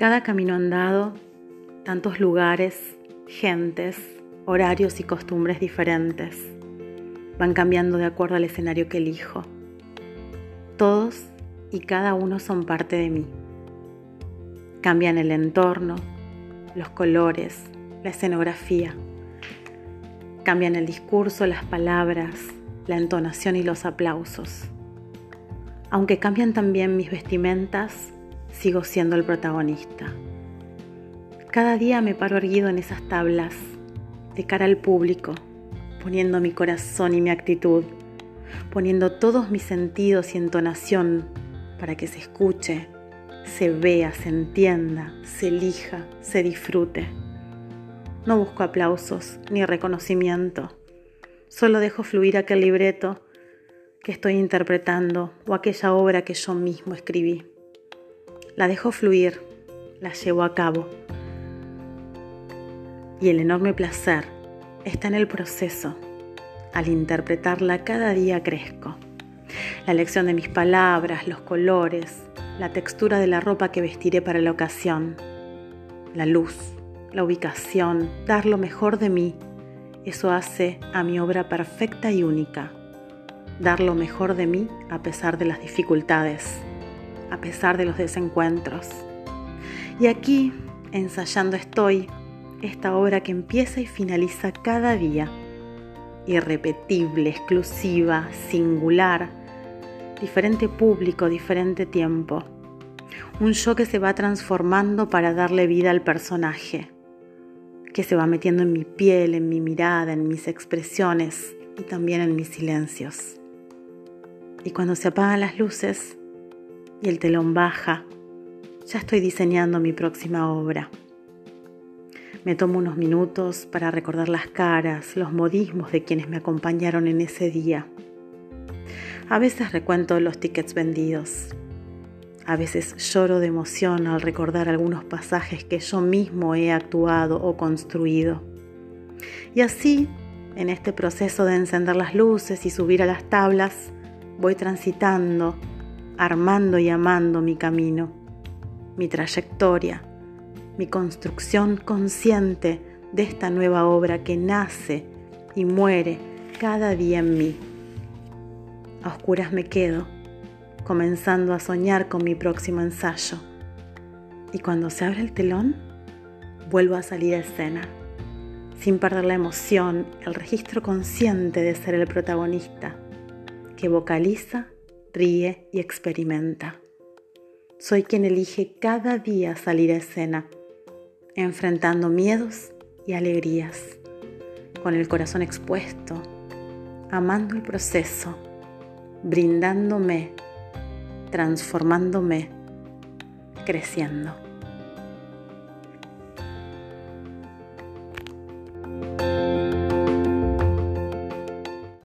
cada camino andado, tantos lugares, gentes, horarios y costumbres diferentes. Van cambiando de acuerdo al escenario que elijo. Todos y cada uno son parte de mí. Cambian el entorno, los colores, la escenografía. Cambian el discurso, las palabras, la entonación y los aplausos. Aunque cambian también mis vestimentas, sigo siendo el protagonista. Cada día me paro erguido en esas tablas, de cara al público, poniendo mi corazón y mi actitud, poniendo todos mis sentidos y entonación para que se escuche, se vea, se entienda, se elija, se disfrute. No busco aplausos ni reconocimiento, solo dejo fluir aquel libreto que estoy interpretando o aquella obra que yo mismo escribí. La dejo fluir, la llevo a cabo. Y el enorme placer está en el proceso. Al interpretarla cada día crezco. La elección de mis palabras, los colores, la textura de la ropa que vestiré para la ocasión, la luz, la ubicación, dar lo mejor de mí, eso hace a mi obra perfecta y única. Dar lo mejor de mí a pesar de las dificultades a pesar de los desencuentros. Y aquí, ensayando estoy, esta obra que empieza y finaliza cada día, irrepetible, exclusiva, singular, diferente público, diferente tiempo. Un yo que se va transformando para darle vida al personaje, que se va metiendo en mi piel, en mi mirada, en mis expresiones y también en mis silencios. Y cuando se apagan las luces, y el telón baja, ya estoy diseñando mi próxima obra. Me tomo unos minutos para recordar las caras, los modismos de quienes me acompañaron en ese día. A veces recuento los tickets vendidos. A veces lloro de emoción al recordar algunos pasajes que yo mismo he actuado o construido. Y así, en este proceso de encender las luces y subir a las tablas, voy transitando armando y amando mi camino, mi trayectoria, mi construcción consciente de esta nueva obra que nace y muere cada día en mí. A oscuras me quedo, comenzando a soñar con mi próximo ensayo. Y cuando se abre el telón, vuelvo a salir a escena, sin perder la emoción, el registro consciente de ser el protagonista, que vocaliza ríe y experimenta. Soy quien elige cada día salir a escena, enfrentando miedos y alegrías, con el corazón expuesto, amando el proceso, brindándome, transformándome, creciendo.